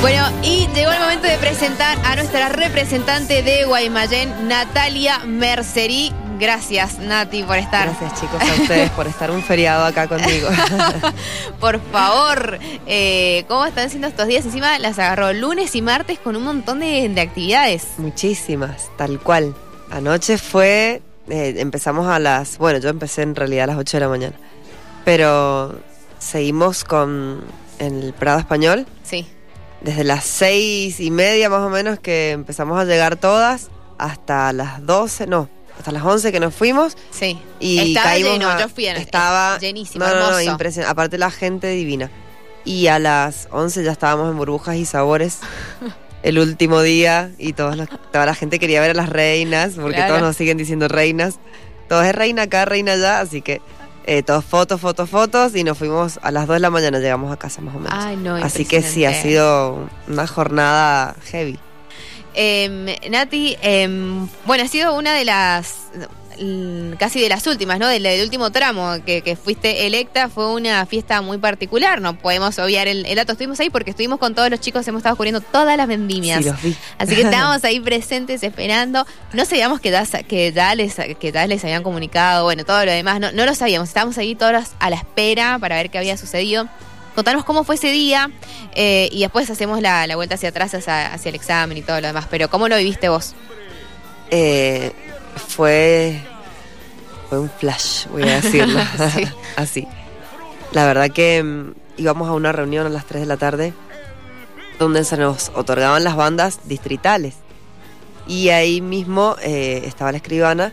Bueno, y llegó el momento de presentar a nuestra representante de Guaymallén, Natalia Mercerí. Gracias, Nati, por estar. Gracias, chicos, a ustedes por estar un feriado acá conmigo. por favor, eh, ¿cómo están siendo estos días? Encima las agarró lunes y martes con un montón de, de actividades. Muchísimas, tal cual. Anoche fue, eh, empezamos a las, bueno, yo empecé en realidad a las 8 de la mañana, pero seguimos con el Prado Español. Sí. Desde las seis y media más o menos que empezamos a llegar todas hasta las 12, no, hasta las 11 que nos fuimos. Sí. Y estaba caímos lleno, a- yo fui en- estaba llenísimo, no, no, impresionante. Aparte la gente divina. Y a las 11 ya estábamos en burbujas y sabores. El último día y todos los- toda la gente quería ver a las reinas, porque Claro. todos nos siguen diciendo reinas. Todo es reina acá, reina allá, así que eh, todos fotos, fotos, fotos y nos fuimos a las 2 de la mañana, llegamos a casa más o menos. Ay, no, así que sí, ha sido una jornada heavy. Em, Nati, em, bueno, ha sido una de las, casi de las últimas, ¿no? Del, del último tramo que, que fuiste electa, fue una fiesta muy particular, no podemos obviar el, el dato, estuvimos ahí porque estuvimos con todos los chicos, hemos estado cubriendo todas las vendimias. Sí, los vi. Así que estábamos ahí presentes esperando. No sabíamos que ya, que ya les, que ya les habían comunicado, bueno, todo lo demás. No, no lo sabíamos. Estábamos ahí todos a la espera para ver qué había sucedido. Contanos cómo fue ese día eh, y después hacemos la, la vuelta hacia atrás, hacia, hacia el examen y todo lo demás. Pero ¿cómo lo viviste vos? Eh, fue, fue un flash, voy a decirlo Sí. así. La verdad que mm, íbamos a una reunión a las 3 de la tarde donde se nos otorgaban las bandas distritales. Y ahí mismo eh, estaba la escribana,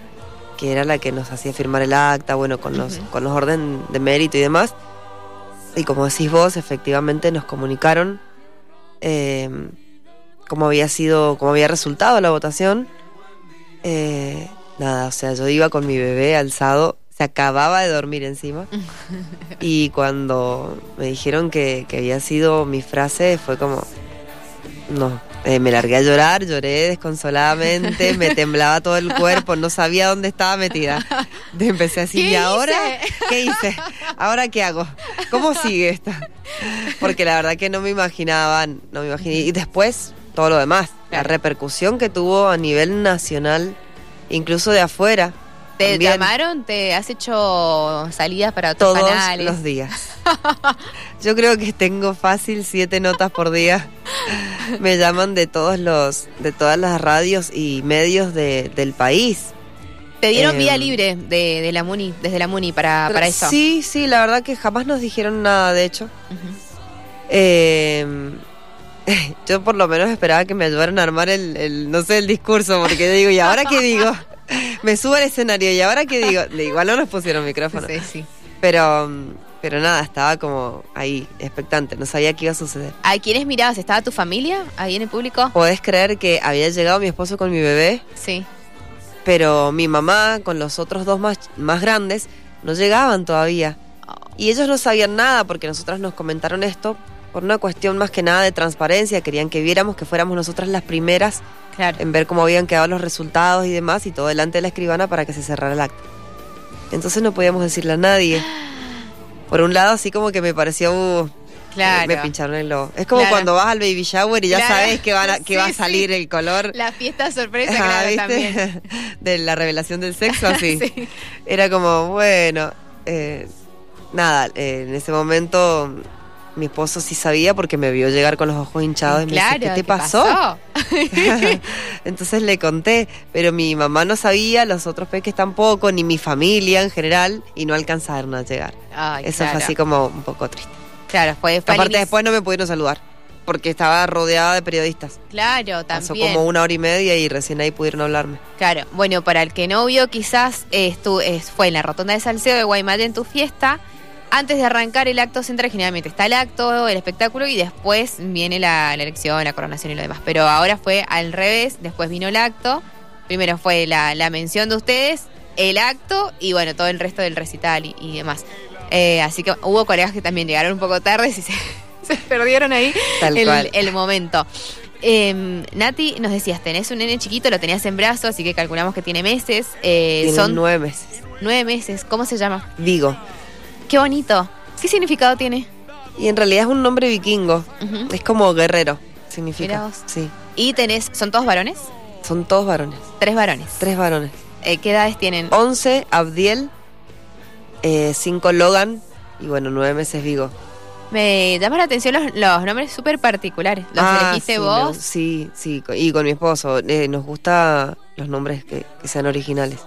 que era la que nos hacía firmar el acta, bueno, con los, Ujú. con los orden de mérito y demás. Y como decís vos, efectivamente nos comunicaron eh, cómo había sido, cómo había resultado la votación. Eh, nada, o sea, yo iba con mi bebé alzado, se acababa de dormir encima. y cuando me dijeron que, que había sido mi frase, fue como, no, eh, me largué a llorar, lloré desconsoladamente, me temblaba todo el cuerpo, no sabía dónde estaba metida. Empecé así, ¿Qué ¿y ahora qué hice? ¿Ahora qué hago? ¿Cómo sigue esto? Porque la verdad que no me imaginaba, no me imaginé. Y después, todo lo demás, la repercusión que tuvo a nivel nacional, incluso de afuera. ¿Te También llamaron? ¿Te has hecho salidas para otros todos canales? los días. Yo creo que tengo fácil siete notas por día. Me llaman de todos los, de todas las radios y medios de- del país. ¿Te dieron Em, vía libre de, de la MUNI, desde la MUNI para, para eso? Sí, sí, la verdad que jamás nos dijeron nada, de hecho. Eh, yo por lo menos esperaba que me ayudaran a armar el, el, no sé, el discurso, porque yo digo, ¿y ahora qué digo? Me subo al escenario, ¿y ahora qué digo? Igual no nos pusieron micrófono. Sí, sí. Pero, pero nada, estaba como ahí, expectante, no sabía qué iba a suceder. ¿A quiénes mirabas? ¿Estaba tu familia ahí en el público? Podés creer que había llegado mi esposo con mi bebé, Sí. pero mi mamá con los otros dos más, más grandes no llegaban todavía. Y ellos no sabían nada porque nosotras nos comentaron esto por una cuestión más que nada de transparencia. Querían que viéramos que fuéramos nosotras las primeras Claro. en ver cómo habían quedado los resultados y demás y todo delante de la escribana para que se cerrara el acta. Entonces no podíamos decirle a nadie. Por un lado, así como que me pareció... uh, Claro. Me pincharon el globo. Es como Claro. cuando vas al baby shower y ya Claro. sabes que, van a- que va a salir sí. el color. La fiesta sorpresa, Ah, claro, también. de la revelación del sexo, así. Sí. Era como, bueno, eh, nada, eh, en ese momento mi esposo sí sabía porque me vio llegar con los ojos hinchados y me Claro, dice, ¿qué te pasó? Entonces le conté, pero mi mamá no sabía, los otros peques tampoco, ni mi familia en general, y no alcanzaron a llegar. Ay, Eso claro. fue así como un poco triste. Claro, fue, Aparte después no me pudieron saludar, porque estaba rodeada de periodistas. Claro, Pasó también. como una hora y media y recién ahí pudieron hablarme. Claro, bueno, para el que no vio, quizás eh, estu- fue en la rotonda de Salcedo de Guaymallén tu fiesta. Antes de arrancar el acto central, generalmente está el acto, el espectáculo y después viene la, la elección, la coronación y lo demás. Pero ahora fue al revés, después vino el acto. Primero fue la, la mención de ustedes, el acto y bueno, todo el resto del recital y, y demás. Eh, así que hubo colegas que también llegaron un poco tarde y se, se perdieron ahí Tal el, cual. el momento. Eh, Nati, nos decías, tenés un nene chiquito, lo tenías en brazos, así que calculamos que tiene meses. Eh, son nueve meses. nueve meses. ¿Cómo se llama? Digo. Qué bonito. ¿Qué significado tiene? Y en realidad es un nombre vikingo. Es como guerrero. significa. vos. Sí. ¿Y tenés, son todos varones? Son todos varones. Tres varones. Tres varones. Eh, ¿Qué edades tienen? 11, Abdiel. 5, Logan. Y bueno, nueve meses Vigo. Me llaman la atención los, los nombres súper particulares. ¿Los Ah, elegiste sí, vos? sí, sí. Y con mi esposo. Eh, nos gusta los nombres que, que sean originales.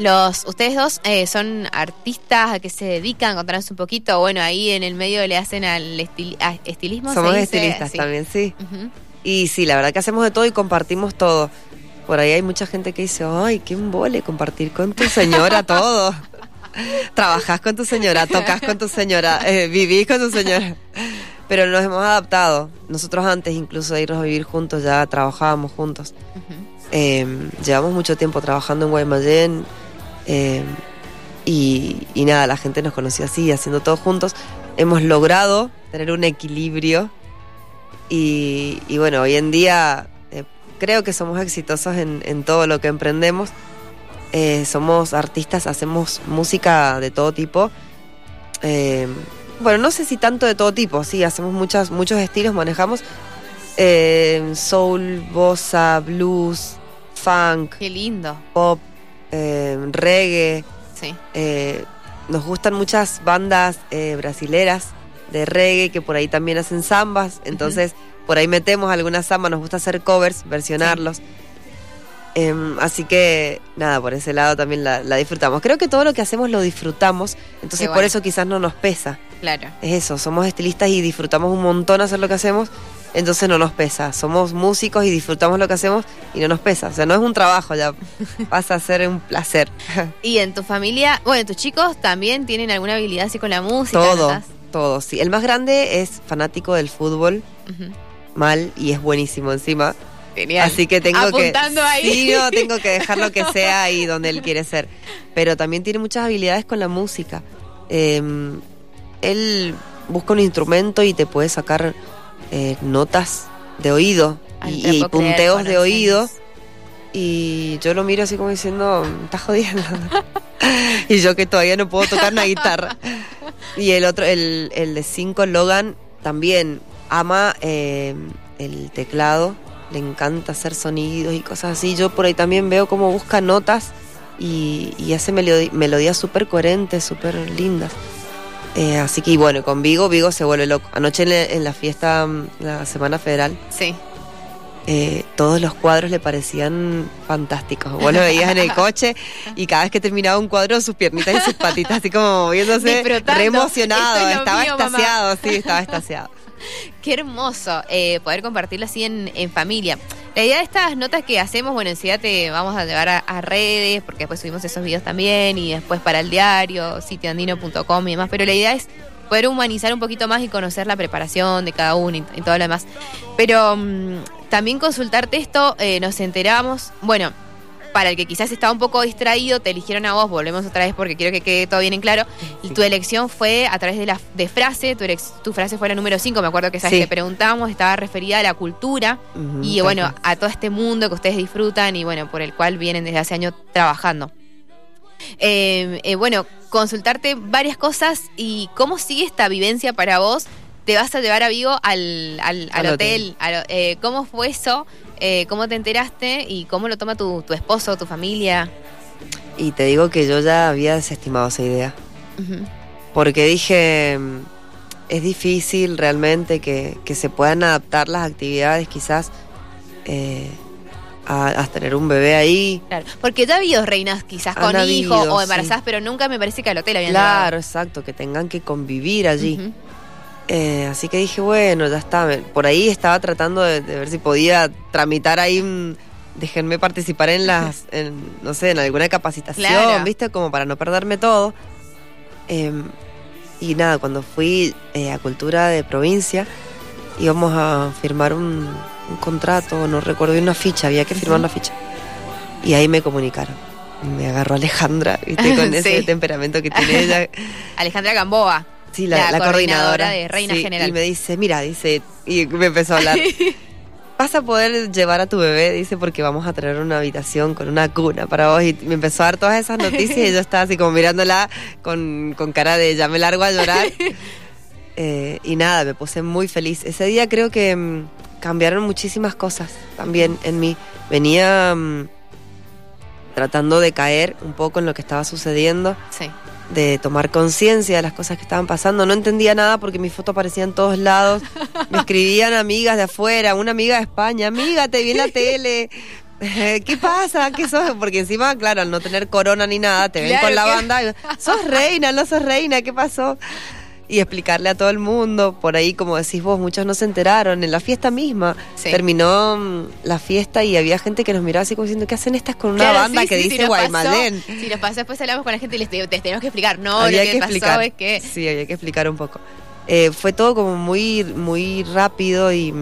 Los, ustedes dos eh, son artistas a qué se dedican, contanos un poquito. Bueno, ahí en el medio le hacen al estil- a- estilismo. ¿se Somos dice? estilistas Sí. también, sí. Y sí, la verdad que hacemos de todo y compartimos todo. Por ahí hay mucha gente que dice, ay, qué embole compartir con tu señora todo. Trabajás con tu señora, tocas con tu señora, eh, vivís con tu señora. Pero nos hemos adaptado. Nosotros antes incluso de irnos a vivir juntos ya trabajábamos juntos. Eh, llevamos mucho tiempo trabajando en Guaymallén eh, y, y nada, la gente nos conocía así, haciendo todo juntos. Hemos logrado tener un equilibrio y, y bueno, hoy en día eh, creo que somos exitosos en, en todo lo que emprendemos. Eh, somos artistas, hacemos música de todo tipo. Eh, bueno, no sé si tanto de todo tipo, sí, hacemos muchas, muchos estilos, manejamos soul, bossa, blues, funk, Qué lindo. pop, eh, reggae. Sí. Eh, nos gustan muchas bandas eh, brasileras de reggae que por ahí también hacen zambas. Entonces, por ahí metemos algunas zambas, nos gusta hacer covers, versionarlos. Em, así que, nada, por ese lado también la, la disfrutamos. Creo que todo lo que hacemos lo disfrutamos, entonces por eso quizás no nos pesa. Claro. Es eso, somos estilistas y disfrutamos un montón hacer lo que hacemos, entonces no nos pesa. Somos músicos y disfrutamos lo que hacemos y no nos pesa. O sea, no es un trabajo, ya pasa a ser un placer. Y en tu familia, bueno, tus chicos también tienen alguna habilidad así con la música. todo, todo, sí. El más grande es fanático del fútbol, mal, y es buenísimo encima. Genial. Así que tengo Apuntando que. ahí. Sí, no, tengo que dejar lo que sea ahí donde él quiere ser. Pero también tiene muchas habilidades con la música. Eh, él busca un instrumento y te puede sacar eh, notas de oído Ay, y, creer, punteos de oído. Y yo lo miro así como diciendo, "Me estás jodiendo. y yo que todavía no puedo tocar una guitarra. Y el otro, el, el de 5, Logan, también ama eh, el teclado, le encanta hacer sonidos y cosas así. Yo por ahí también veo cómo busca notas y, y hace melodías súper coherentes, súper lindas. Eh, así que y bueno, con Vigo, Vigo se vuelve loco. Anoche en la, en la fiesta, mm, la Semana Federal, Sí. eh, todos los cuadros le parecían fantásticos. Vos lo veías en el coche y cada vez que terminaba un cuadro, sus piernitas y sus patitas así como moviéndose, re emocionado. Es Estaba mío, mamá. extasiado, sí, estaba extasiado. Qué hermoso eh, poder compartirlo así en, en familia. La idea de estas notas que hacemos, bueno, enseguida te vamos a llevar a, redes, porque después subimos esos videos también, y después para el diario, sitioandino.com y demás, pero la idea es poder humanizar un poquito más y conocer la preparación de cada uno y, y todo lo demás. Pero mm, también consultarte esto, eh, nos enteramos, bueno, para el que quizás estaba un poco distraído, te eligieron a vos, volvemos otra vez porque quiero que quede todo bien en claro. Y tu elección fue a través de la de frase, tu, frase fue la número 5, me acuerdo que esa vez Sí. te preguntamos, estaba referida a la cultura y bueno, a todo este mundo que ustedes disfrutan y bueno, por el cual vienen desde hace años trabajando. Eh, eh, bueno, consultarte varias cosas y cómo sigue esta vivencia para vos. Te vas a llevar a Vigo al, al, al Al hotel. eh, ¿Cómo fue eso? Eh, ¿Cómo te enteraste? ¿Y cómo lo toma tu, tu esposo, tu familia? Y te digo que yo ya había desestimado esa idea. Porque dije, mm, es difícil realmente que, que se puedan adaptar las actividades quizás eh, a, a tener un bebé ahí. Claro. Porque ya ha habido reinas quizás con Han hijos habido, o embarazadas, pero nunca me parece que al hotel habían Claro, exacto, que tengan que convivir allí. Eh, así que dije, bueno, ya está. Por ahí estaba tratando de, de ver si podía tramitar ahí un... Déjenme participar en las, en, no sé, en alguna capacitación, Claro. ¿viste? Como para no perderme todo. Eh, y nada, cuando fui eh, a Cultura de Provincia, íbamos a firmar un, un contrato, no recuerdo, y una ficha, había que firmar la ficha. Y ahí me comunicaron. Me agarró Alejandra, ¿viste? Con ese Sí. temperamento que tiene ella. Alejandra Gamboa. Sí, la, La la coordinadora coordinadora, de Reina Sí, General. Y me dice, mira, dice, y me empezó a hablar. Vas a poder llevar a tu bebé, dice, porque vamos a traer una habitación con una cuna para vos. Y me empezó a dar todas esas noticias y yo estaba así como mirándola con, con cara de ya me largo a llorar. Eh, y nada, me puse muy feliz. Ese día creo que mm, cambiaron muchísimas cosas también en mí. Venía mm, tratando de caer un poco en lo que estaba sucediendo, Sí. De tomar conciencia de las cosas que estaban pasando. No entendía nada porque mi foto aparecía en todos lados. Me escribían amigas de afuera, una amiga de España, amiga, te vi en la tele. ¿Qué pasa? ¿Qué sos? Porque encima, claro, al no tener corona ni nada, te ven Claro con la que- banda. sos reina, no sos reina, ¿qué pasó? Y explicarle a todo el mundo. Por ahí, como decís vos, muchos no se enteraron. En la fiesta misma Sí. terminó mm, la fiesta y había gente que nos miraba así como diciendo, ¿qué hacen estas con una Claro, banda sí, que sí, dice si pasó- Si nos pasó, después hablamos con la gente y les, les tenemos que explicar. No, había lo que, que pasó explicar. es que. Sí, había que explicar un poco. Eh, fue todo como muy, muy rápido y,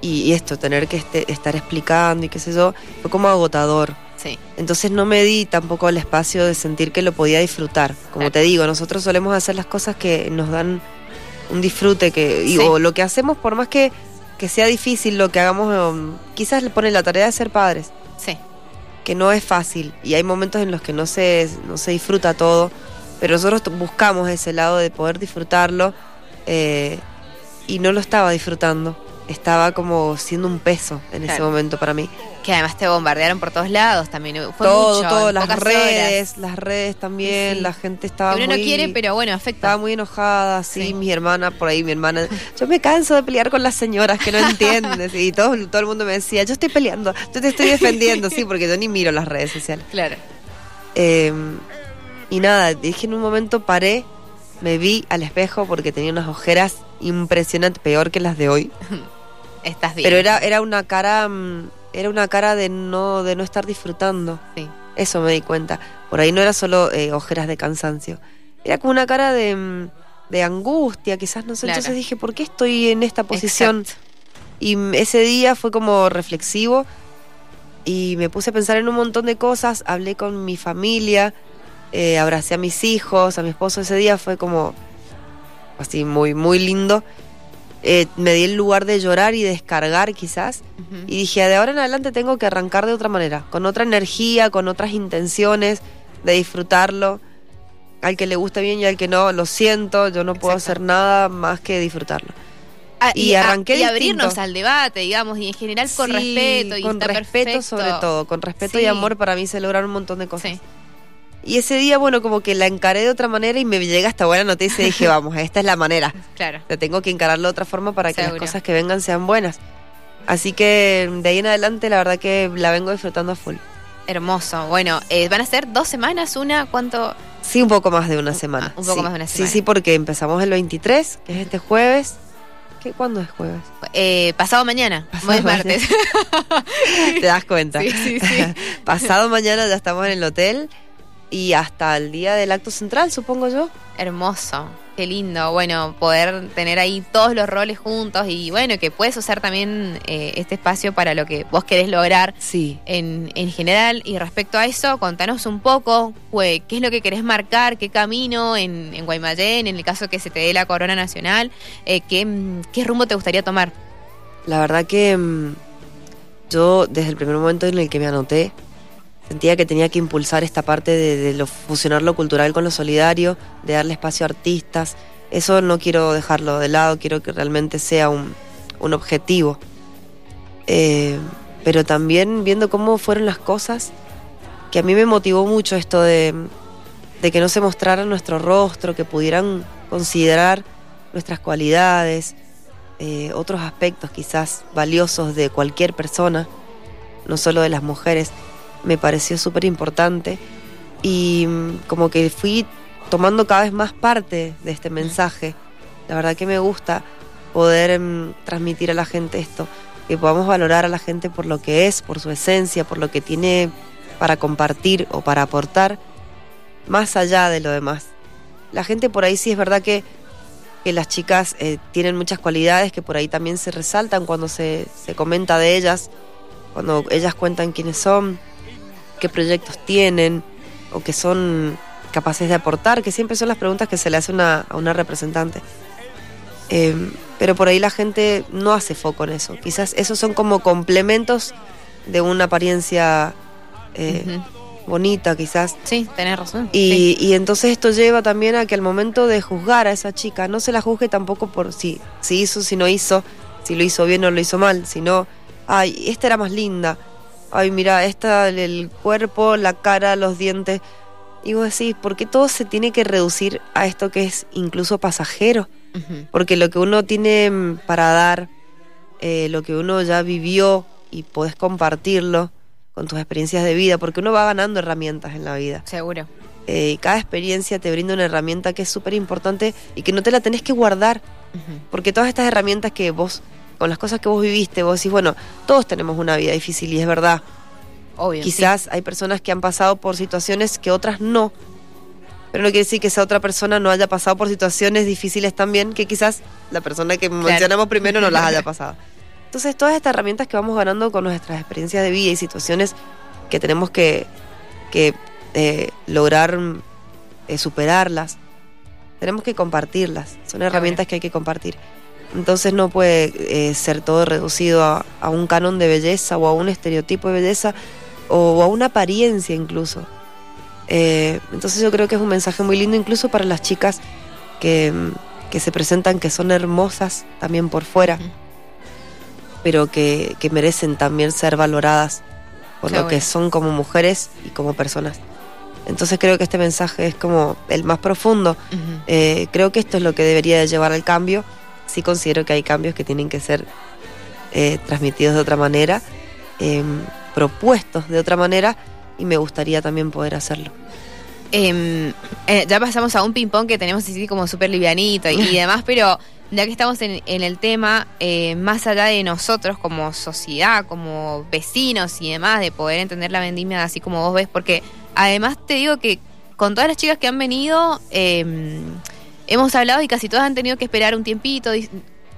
y, y esto, tener que este- estar explicando y qué sé yo, fue como agotador. Sí, Entonces no me di tampoco el espacio de sentir que lo podía disfrutar. Como Claro. te digo, nosotros solemos hacer las cosas que nos dan un disfrute, que y- Sí. o lo que hacemos, por más que, que sea difícil lo que hagamos, um, quizás le pone la tarea de ser padres sí. que no es fácil y hay momentos en los que no se, no se disfruta todo, pero nosotros buscamos ese lado de poder disfrutarlo eh, y no lo estaba disfrutando. Estaba como siendo un peso en ese momento para mí. Que además te bombardearon por todos lados también. Fue todo, mucho, todo, las redes, las redes también, Sí, la gente estaba Que uno muy, no quiere, pero bueno, afecta. estaba muy enojada, sí, Sí. mi hermana, por ahí mi hermana, yo me canso de pelear con las señoras que no entiendes y todo, todo el mundo me decía, yo estoy peleando, yo te estoy defendiendo, sí, porque yo ni miro las redes sociales. Claro. Eh, y nada, dije en un momento paré, me vi al espejo porque tenía unas ojeras impresionantes, peor que las de hoy. Estás bien. Pero era, era una cara, mm, era una cara de no, de no estar disfrutando. Sí. Eso me di cuenta. Por ahí no era solo eh, ojeras de cansancio. Era como una cara de, mm, de angustia, quizás, no sé. Claro. Entonces dije, ¿por qué estoy en esta posición? Exacto. Y ese día fue como reflexivo y me puse a pensar en un montón de cosas. Hablé con mi familia, eh, abracé a mis hijos, a mi esposo. Ese día fue como así muy, muy lindo. Eh, me di el lugar de llorar y descargar quizás. Y dije, de ahora en adelante tengo que arrancar de otra manera, con otra energía, con otras intenciones, de disfrutarlo. Al que le guste bien y al que no, lo siento, yo no puedo Exacto. hacer nada más que disfrutarlo. Ah, y arranqué y abrirnos al debate, digamos, y en general con Sí, respeto. Y con está respeto perfecto. sobre todo, con respeto Sí. y amor para mí se logran un montón de cosas. Sí. Y ese día, bueno, como que la encaré de otra manera y me llega esta buena noticia y dije, vamos, esta es la manera. Claro. Te tengo que encararlo de otra forma para que las cosas que vengan sean buenas. Así que de ahí en adelante la verdad que la vengo disfrutando a full. Hermoso. Bueno, eh, van a ser dos semanas, una, ¿cuánto? Sí, un poco más de una semana. un poco Sí. más de una Sí, semana. sí, porque empezamos el 23, que es este jueves. ¿Qué, ¿Cuándo es jueves? Eh, pasado mañana. Pasado Hoy es martes. ¿Te das cuenta? Sí, sí, sí. Pasado mañana ya estamos en el hotel y hasta el día del acto central, supongo yo. Hermoso. Qué lindo. Bueno, poder tener ahí todos los roles juntos y bueno, que puedes usar también eh, este espacio para lo que vos querés lograr Sí. en, en general. Y respecto a eso, contanos un poco qué es lo que querés marcar, qué camino en, en Guaymallén, en el caso que se te dé la corona nacional, eh, qué, qué rumbo te gustaría tomar. La verdad que mm, yo desde el primer momento en el que me anoté sentía que tenía que impulsar esta parte de, de fusionar lo cultural con lo solidario, de darle espacio a artistas. Eso no quiero dejarlo de lado, quiero que realmente sea un, un objetivo. Eh, pero también viendo cómo fueron las cosas, que a mí me motivó mucho esto de, de que no se mostrara nuestro rostro, que pudieran considerar nuestras cualidades, eh, otros aspectos quizás valiosos de cualquier persona, no solo de las mujeres, me pareció súper importante y mm, como que fui tomando cada vez más parte de este mensaje. La verdad que me gusta poder mm, transmitir a la gente esto, que podamos valorar a la gente por lo que es, por su esencia, por lo que tiene para compartir o para aportar, más allá de lo demás. La gente por ahí sí es verdad que que las chicas eh, tienen muchas cualidades que por ahí también se resaltan cuando se, se comenta de ellas, cuando ellas cuentan quiénes son, qué proyectos tienen o que son capaces de aportar, que siempre son las preguntas que se le hace una, a una representante. Eh, pero por ahí la gente no hace foco en eso. Quizás esos son como complementos de una apariencia eh, bonita, quizás. Sí, tenés razón. Y, Sí. y entonces esto lleva también a que al momento de juzgar a esa chica, no se la juzgue tampoco por si, si hizo, si no hizo, si lo hizo bien o lo hizo mal, sino, ay, esta era más linda, ay, mira, esta, el cuerpo, la cara, los dientes. Y vos decís, ¿por qué todo se tiene que reducir a esto que es incluso pasajero? Porque lo que uno tiene mm, para dar, eh, lo que uno ya vivió y podés compartirlo con tus experiencias de vida, porque uno va ganando herramientas en la vida. Seguro. Eh, y cada experiencia te brinda una herramienta que es súper importante y que no te la tenés que guardar, porque todas estas herramientas que vos, con las cosas que vos viviste, vos decís, bueno, todos tenemos una vida difícil y es verdad. Obvio. Quizás hay personas que han pasado por situaciones que otras no, pero no quiere decir que esa otra persona no haya pasado por situaciones difíciles también, que quizás la persona que mencionamos primero no las haya pasado. Entonces, todas estas herramientas que vamos ganando con nuestras experiencias de vida y situaciones que tenemos que, que eh, lograr eh, superarlas, tenemos que compartirlas. Son herramientas que hay que compartir. Entonces no puede eh, ser todo reducido a, a, un canon de belleza o a un estereotipo de belleza o a una apariencia incluso. entonces yo creo que es un mensaje muy lindo incluso para las chicas que, que se presentan que son hermosas también por fuera pero que, que merecen también ser valoradas por lo que son como mujeres y como personas. Entonces creo que este mensaje es como el más profundo. eh, creo que esto es lo que debería de llevar al cambio. Sí considero que hay cambios que tienen que ser eh, transmitidos de otra manera, eh, propuestos de otra manera, y me gustaría también poder hacerlo. Eh, ya pasamos a un ping-pong que tenemos así como súper livianito y, y demás, pero ya que estamos en, en el tema, eh, más allá de nosotros como sociedad, como vecinos y demás, de poder entender la vendimia así como vos ves, porque además te digo que con todas las chicas que han venido, eh, hemos hablado y casi todas han tenido que esperar un tiempito,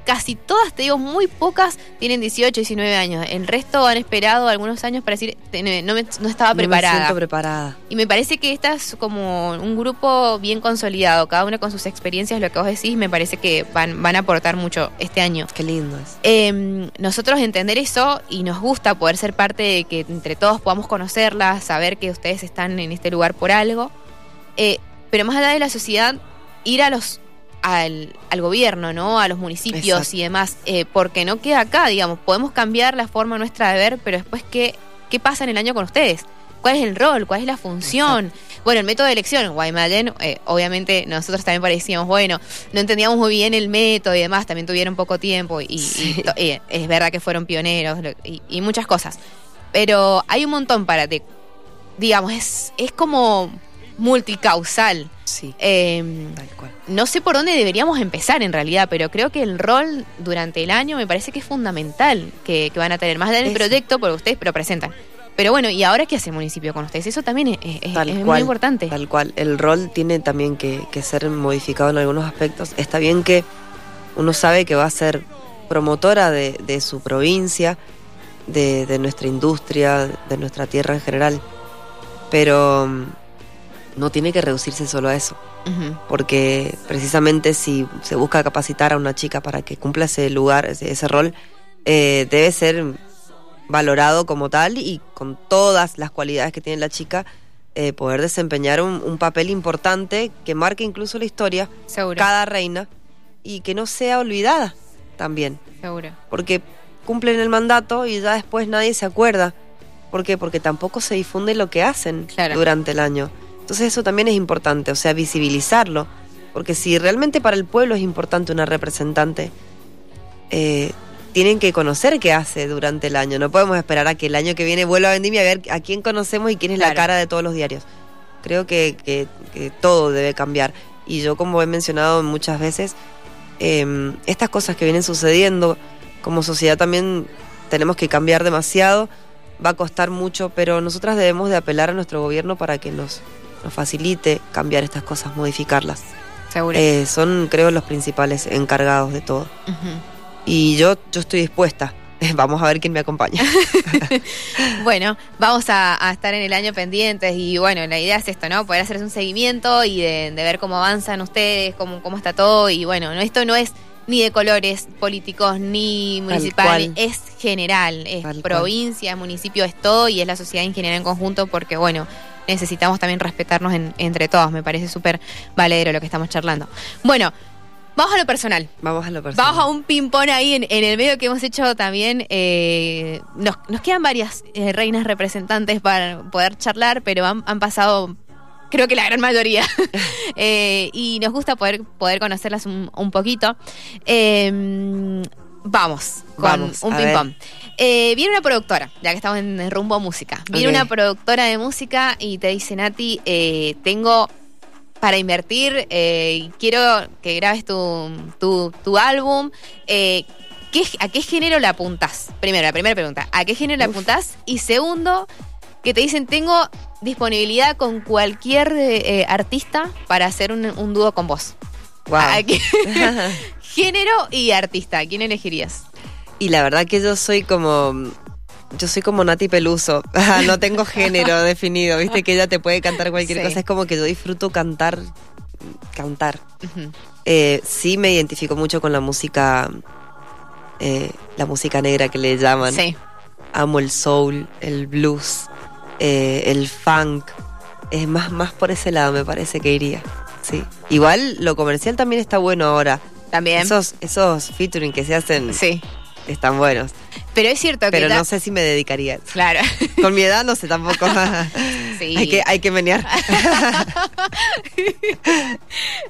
casi todas, te digo, muy pocas tienen 18, 19 años. El resto han esperado algunos años para decir, no, me, no estaba preparada. No me siento preparada. Y me parece que esta es como un grupo bien consolidado, cada una con sus experiencias, lo que vos decís, me parece que van, van a aportar mucho este año. Qué lindo es. Eh, nosotros entender eso y nos gusta poder ser parte de que entre todos podamos conocerlas, saber que ustedes están en este lugar por algo. Eh, pero más allá de la sociedad, ir a los al, al, gobierno, ¿no? A los municipios Exacto. y demás, eh, porque no queda acá, digamos, podemos cambiar la forma nuestra de ver, pero después, ¿qué, qué pasa en el año con ustedes? ¿Cuál es el rol? ¿Cuál es la función? Exacto. Bueno, el método de elección, Guaymallén, eh, obviamente nosotros también parecíamos, bueno, no entendíamos muy bien el método y demás, también tuvieron poco tiempo y, sí. y, es verdad que fueron pioneros y, y, muchas cosas. Pero hay un montón para, te, digamos, es, es como multicausal. Sí. Eh, Tal cual. No sé por dónde deberíamos empezar en realidad, pero creo que el rol durante el año me parece que es fundamental que, que van a tener. Más allá del proyecto, porque ustedes lo presentan. Pero bueno, ¿y ahora qué hace el municipio con ustedes? Eso también es, es, es cual, muy importante. Tal cual. El rol tiene también que, que, ser modificado en algunos aspectos. Está bien que uno sabe que va a ser promotora de, de su provincia, de, de nuestra industria, de nuestra tierra en general. Pero no tiene que reducirse solo a eso. Uh -huh. Porque precisamente si se busca capacitar a una chica para que cumpla ese lugar, ese, ese rol, eh, debe ser valorado como tal y con todas las cualidades que tiene la chica, eh, poder desempeñar un, un, papel importante que marque incluso la historia, Seguro. cada reina, y que no sea olvidada también. Seguro. Porque cumplen el mandato y ya después nadie se acuerda. ¿Por qué? Porque tampoco se difunde lo que hacen claro. durante el año. Entonces eso también es importante, o sea, visibilizarlo. Porque si realmente para el pueblo es importante una representante, eh, tienen que conocer qué hace durante el año. No podemos esperar a que el año que viene vuelva a Vendimia a ver a quién conocemos y quién es claro. la cara de todos los diarios. Creo que, que, que, todo debe cambiar. Y yo, como he mencionado muchas veces, eh, estas cosas que vienen sucediendo, como sociedad también tenemos que cambiar demasiado. Va a costar mucho, pero nosotras debemos de apelar a nuestro gobierno para que nos nos facilite cambiar estas cosas, modificarlas. Seguro. Eh, son, creo, los principales encargados de todo. Uh -huh. Y yo, yo estoy dispuesta. Vamos a ver quién me acompaña. bueno, vamos a, a, estar en el año pendientes y bueno, la idea es esto, ¿no? Poder hacer un seguimiento y de, de ver cómo avanzan ustedes, cómo, cómo está todo. Y bueno, esto no es ni de colores políticos ni municipales, es general, es Tal provincia, cual. municipio, es todo y es la sociedad en general en conjunto porque bueno, necesitamos también respetarnos en, entre todos. Me parece súper valedero lo que estamos charlando. Bueno, Vamos a lo personal. Vamos a lo personal. Vamos a un ping-pong ahí en, en el medio que hemos hecho también. eh, nos, nos quedan varias eh, reinas representantes para poder charlar, pero han, han pasado, creo que la gran mayoría. Eh, y nos gusta poder, poder conocerlas un, un poquito. Vamos con Vamos, un ping-pong. Eh, viene una productora, ya que estamos en rumbo música. Viene una productora de música y te dice, Nati, eh, tengo para invertir, eh, quiero que grabes tu, tu, tu álbum. Eh, ¿qué- ¿A qué género le apuntas? Primero, la primera pregunta, ¿a qué género le Uf. apuntás? Y segundo, que te dicen, tengo disponibilidad con cualquier artista para hacer un, un dúo con vos. Wow. ¿A qué- género y artista, ¿a quién elegirías? Y la verdad que yo soy como. Yo soy como Nati Peluso. no tengo género definido, viste que ella te puede cantar cualquier Sí. cosa. Es como que yo disfruto cantar. Cantar. Eh, sí me identifico mucho con la música. eh, la música negra que le llaman. Sí. Amo el soul, el blues, eh, el funk. Es más, más por ese lado me parece que iría. Sí. Igual lo comercial también está bueno ahora. También. Esos, esos featuring que se hacen Sí. están buenos. Pero es cierto Pero que. ta- no sé si me dedicaría. Claro. Con mi edad no sé tampoco. Sí. hay, que, hay que menear.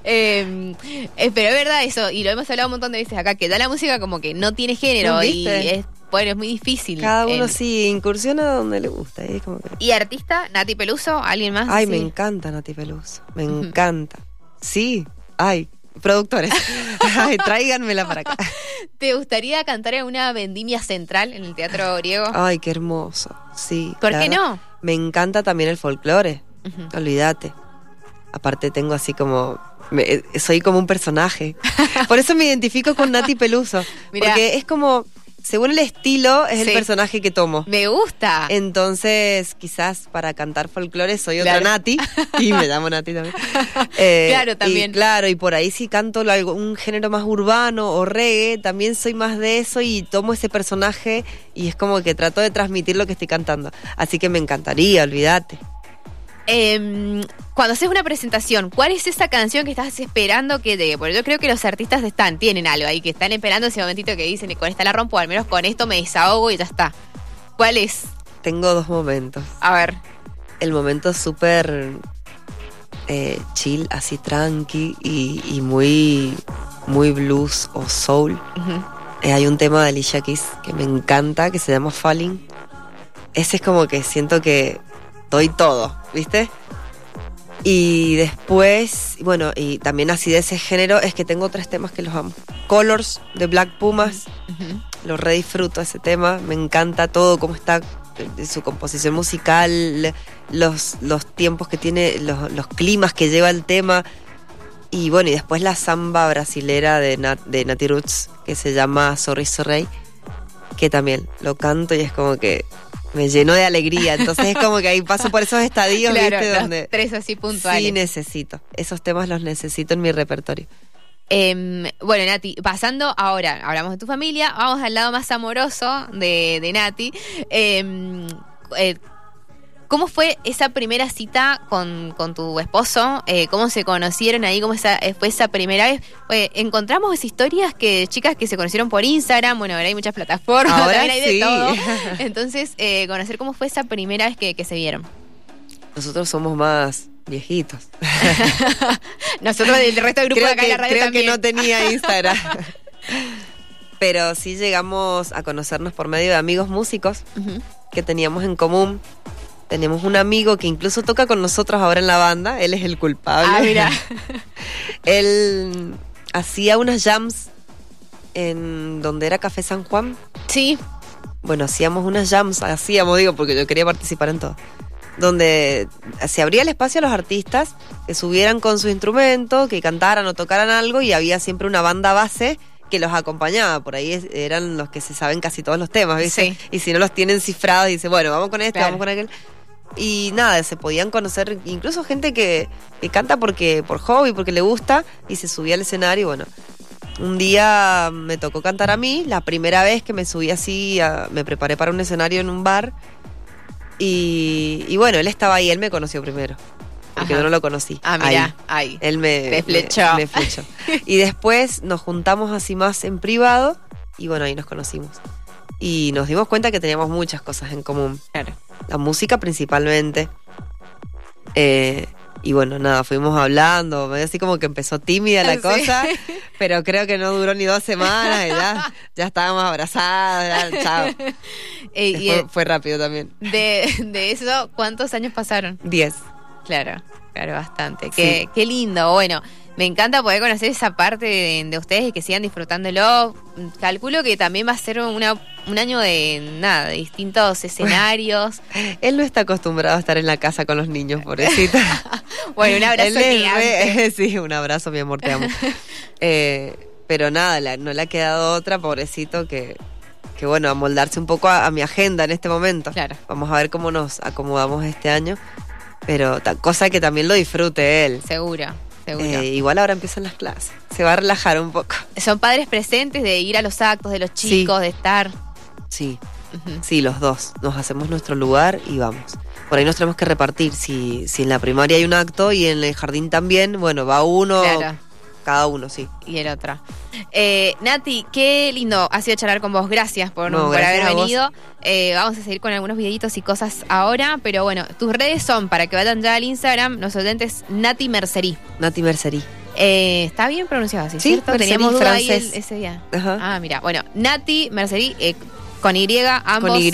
Eh, eh, pero es verdad eso, y lo hemos hablado un montón de veces acá, que da la música como que no tiene género y es, bueno, es muy difícil. Cada uno sí incursiona donde le gusta. y es como que- ¿Y artista? ¿Nati Peluso? ¿Alguien más? Ay, me encanta Nati Peluso. Me encanta. Sí. Ay, productores. Ay, tráiganmela para acá. ¿Te gustaría cantar en una vendimia central en el teatro griego? Ay, qué hermoso. Sí. ¿Por qué no? Me encanta también el folclore. Olvídate. Aparte tengo así como... me- eh, soy como un personaje. Por eso me identifico con Nati Peluso. Mirá. Porque es como... Según el estilo, es Sí. el personaje que tomo. Me gusta. Entonces, quizás para cantar folclore soy otra. Nati. Y me llamo Nati también. Eh, Claro, y también. claro, y por ahí si canto algo- un género más urbano o reggae, también soy más de eso y tomo ese personaje y es como que trato de transmitir lo que estoy cantando. Así que me encantaría, olvídate. Em, cuando haces una presentación, ¿cuál es esa canción que estás esperando que llegue? Porque yo creo que los artistas están, tienen algo ahí, que están esperando ese momentito que dicen, con esta la rompo, al menos con esto me desahogo y ya está. ¿Cuál es? Tengo dos momentos. A ver. El momento súper eh, chill, así tranqui y, y muy, muy blues o soul. Eh, hay un tema de Alicia Keys que me encanta, que se llama Falling. Ese es como que siento que doy todo, ¿viste? Y después, bueno, y también así de ese género, es que tengo tres temas que los amo. Colors de Black Pumas, Ujú. lo re disfruto ese tema, me encanta todo, cómo está eh, su composición musical, los, los tiempos que tiene, los, los climas que lleva el tema. Y bueno, y después la samba brasilera de, Nat, de Nati Roots, que se llama Sorriso Rey, que también lo canto y es como que me llenó de alegría. Entonces es como que ahí paso por esos estadios, Claro, ¿viste? los Donde tres así puntuales. sí necesito. Esos temas los necesito en mi repertorio. Em, bueno, Nati, pasando ahora, hablamos de tu familia, vamos al lado más amoroso de, de Nati. Em, eh, ¿Cómo fue esa primera cita con, con tu esposo? Eh, ¿Cómo se conocieron ahí? ¿Cómo esa, eh, fue esa primera vez? Fue- encontramos historias que chicas que se conocieron por Instagram, bueno, ahora hay muchas plataformas, Ahora hay de todo. Entonces, eh, conocer cómo fue esa primera vez que, que se vieron. Nosotros somos más viejitos. Nosotros del resto del grupo creo de acá en que, la radio creo también. que no tenía Instagram. Pero sí llegamos a conocernos por medio de amigos músicos que teníamos en común. Tenemos un amigo que incluso toca con nosotros ahora en la banda. Él es el culpable. Ah, mira. Él hacía unas jams en donde era Café San Juan. Sí, Bueno, hacíamos unas jams, hacíamos, digo, porque yo quería participar en todo. Donde se abría el espacio a los artistas que subieran con su instrumento, que cantaran o tocaran algo y había siempre una banda base que los acompañaba. Por ahí es- eran los que se saben casi todos los temas, ¿viste? Sí. Y si no los tienen cifrados, dice, bueno, vamos con este, Claro. vamos con aquel. Y nada, se podían conocer incluso gente que, que canta porque por hobby, porque le gusta, y se subía al escenario y bueno. Un día me tocó cantar a mí, la primera vez que me subí así, a- me preparé para un escenario en un bar. Y, y bueno, él estaba ahí, él me conoció primero. porque Ajá. yo no lo conocí. Ah, mira, ahí. Él me- flechó. me flechó. Y después nos juntamos así más en privado y bueno, ahí nos conocimos. Y nos dimos cuenta que teníamos muchas cosas en común. Claro. La música principalmente. Eh, y bueno, nada, fuimos hablando, medio así como que empezó tímida la Sí. cosa, pero creo que no duró ni dos semanas y ya, ya estábamos abrazadas, ya, chao. Y Fue, fue rápido también. de, de eso, ¿cuántos años pasaron? Diez. Claro, claro, bastante. Qué, qué lindo. Bueno, me encanta poder conocer esa parte de, de ustedes y que sigan disfrutándolo. Calculo que también va a ser una, un año de nada, de distintos escenarios. Él no está acostumbrado a estar en la casa con los niños, pobrecita. Bueno, un abrazo Él sí, un abrazo, mi amor, te amo. Eh, pero nada, la- no le ha quedado otra, pobrecito, que, que bueno, amoldarse un poco a, a mi agenda en este momento. Claro. Vamos a ver cómo nos acomodamos este año. Pero ta- cosa que también lo disfrute él. Seguro. Eh, igual ahora empiezan las clases. Se va a relajar un poco. Son padres presentes de ir a los actos de los chicos, de estar. Sí, sí, los dos. Nos hacemos nuestro lugar y vamos. Por ahí nos tenemos que repartir. Si, si en la primaria hay un acto y en el jardín también, bueno, va uno, Claro. Cada uno, sí. y el otro. Eh, Nati, qué lindo ha sido charlar con vos. Gracias por, No, por gracias haber venido. Eh, vamos a seguir con algunos videitos y cosas ahora, pero bueno, tus redes son para que vayan ya al Instagram, los oyentes Nati Mercerí. Nati Mercerí. Eh, ¿Está bien pronunciado así, Sí, cierto? Mercerí, Teníamos duda ahí francés. el- ese día. Ajá. Ah, mira, bueno, Nati Mercerí eh, con Y, ambos. Con Y.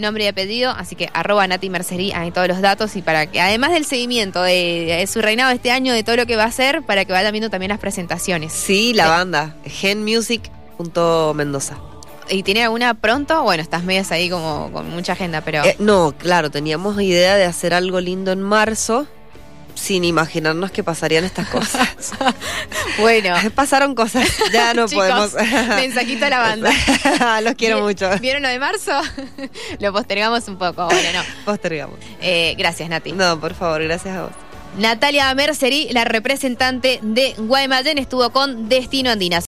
Nombre y apellido, así que arroba Nati Mercerí, hay todos los datos y para que, además del seguimiento de, de su reinado este año, de todo lo que va a hacer, para que vayan viendo también las presentaciones. Sí, la Sí. banda. Genmusic.mendoza. ¿Y tiene alguna pronto? Bueno, estás medias ahí como con mucha agenda, pero Eh, no, claro, teníamos idea de hacer algo lindo en marzo, sin imaginarnos que pasarían estas cosas. bueno. Pasaron cosas, ya no Chicos, podemos. mensajito a la banda. Los quiero ¿Vi- mucho. ¿Vieron lo de marzo? lo postergamos un poco. Bueno, no. Postergamos. Eh, gracias, Nati. No, por favor, gracias a vos. Natalia Mercerí, la representante de Guaymallén, estuvo con Destino Andinas.